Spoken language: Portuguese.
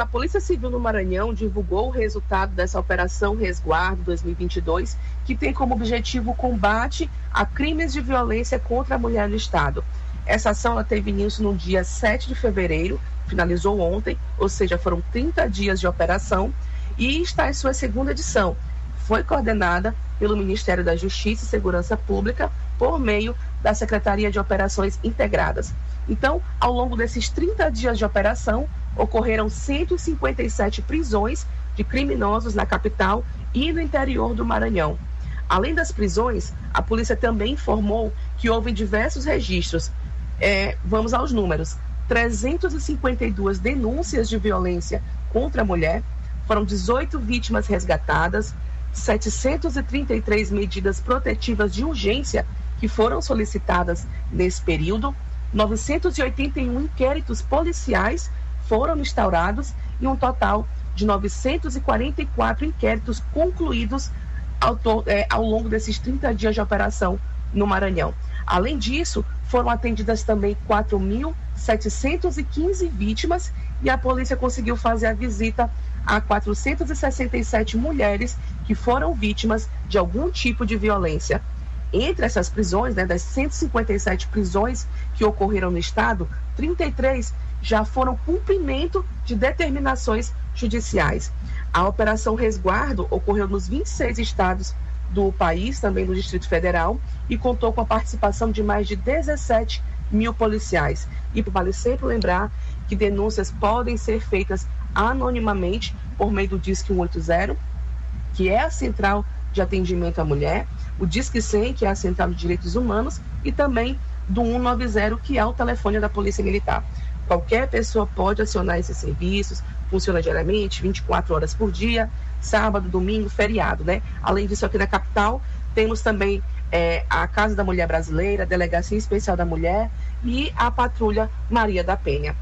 a Polícia Civil no Maranhão divulgou o resultado dessa Operação Resguardo 2022, que tem como objetivo o combate a crimes de violência contra a mulher no Estado. Essa ação ela teve início no dia 7 de fevereiro, finalizou ontem, ou seja, foram 30 dias de operação, e está em sua segunda edição. Foi coordenada pelo Ministério da Justiça e Segurança Pública por meio da Secretaria de Operações Integradas. Então, ao longo desses 30 dias de operação, ocorreram 157 prisões de criminosos na capital e no interior do Maranhão. Além das prisões, a polícia também informou que houve diversos registros. É, vamos aos números: 352 denúncias de violência contra a mulher, foram 18 vítimas resgatadas, 733 medidas protetivas de urgência que foram solicitadas nesse período, 981 inquéritos policiais foram instaurados e um total de 944 inquéritos concluídos ao, é, ao longo desses 30 dias de operação no Maranhão. Além disso, foram atendidas também 4.715 vítimas e a polícia conseguiu fazer a visita a 467 mulheres que foram vítimas de algum tipo de violência. Entre essas prisões, né, das 157 prisões que ocorreram no estado, 33 já foram cumprimento de determinações judiciais. A Operação Resguardo ocorreu nos 26 estados do país, também no Distrito Federal, e contou com a participação de mais de 17 mil policiais. E vale sempre lembrar que denúncias podem ser feitas anonimamente por meio do Disque 180, que é a central de atendimento à mulher, o Disque 100, que é a central de direitos humanos, e também do 190, que é o telefone da Polícia Militar. Qualquer pessoa pode acionar esses serviços, funciona diariamente, 24 horas por dia, sábado, domingo, feriado, né? Além disso, aqui na capital, temos também é, a Casa da Mulher Brasileira, a Delegacia Especial da Mulher e a Patrulha Maria da Penha.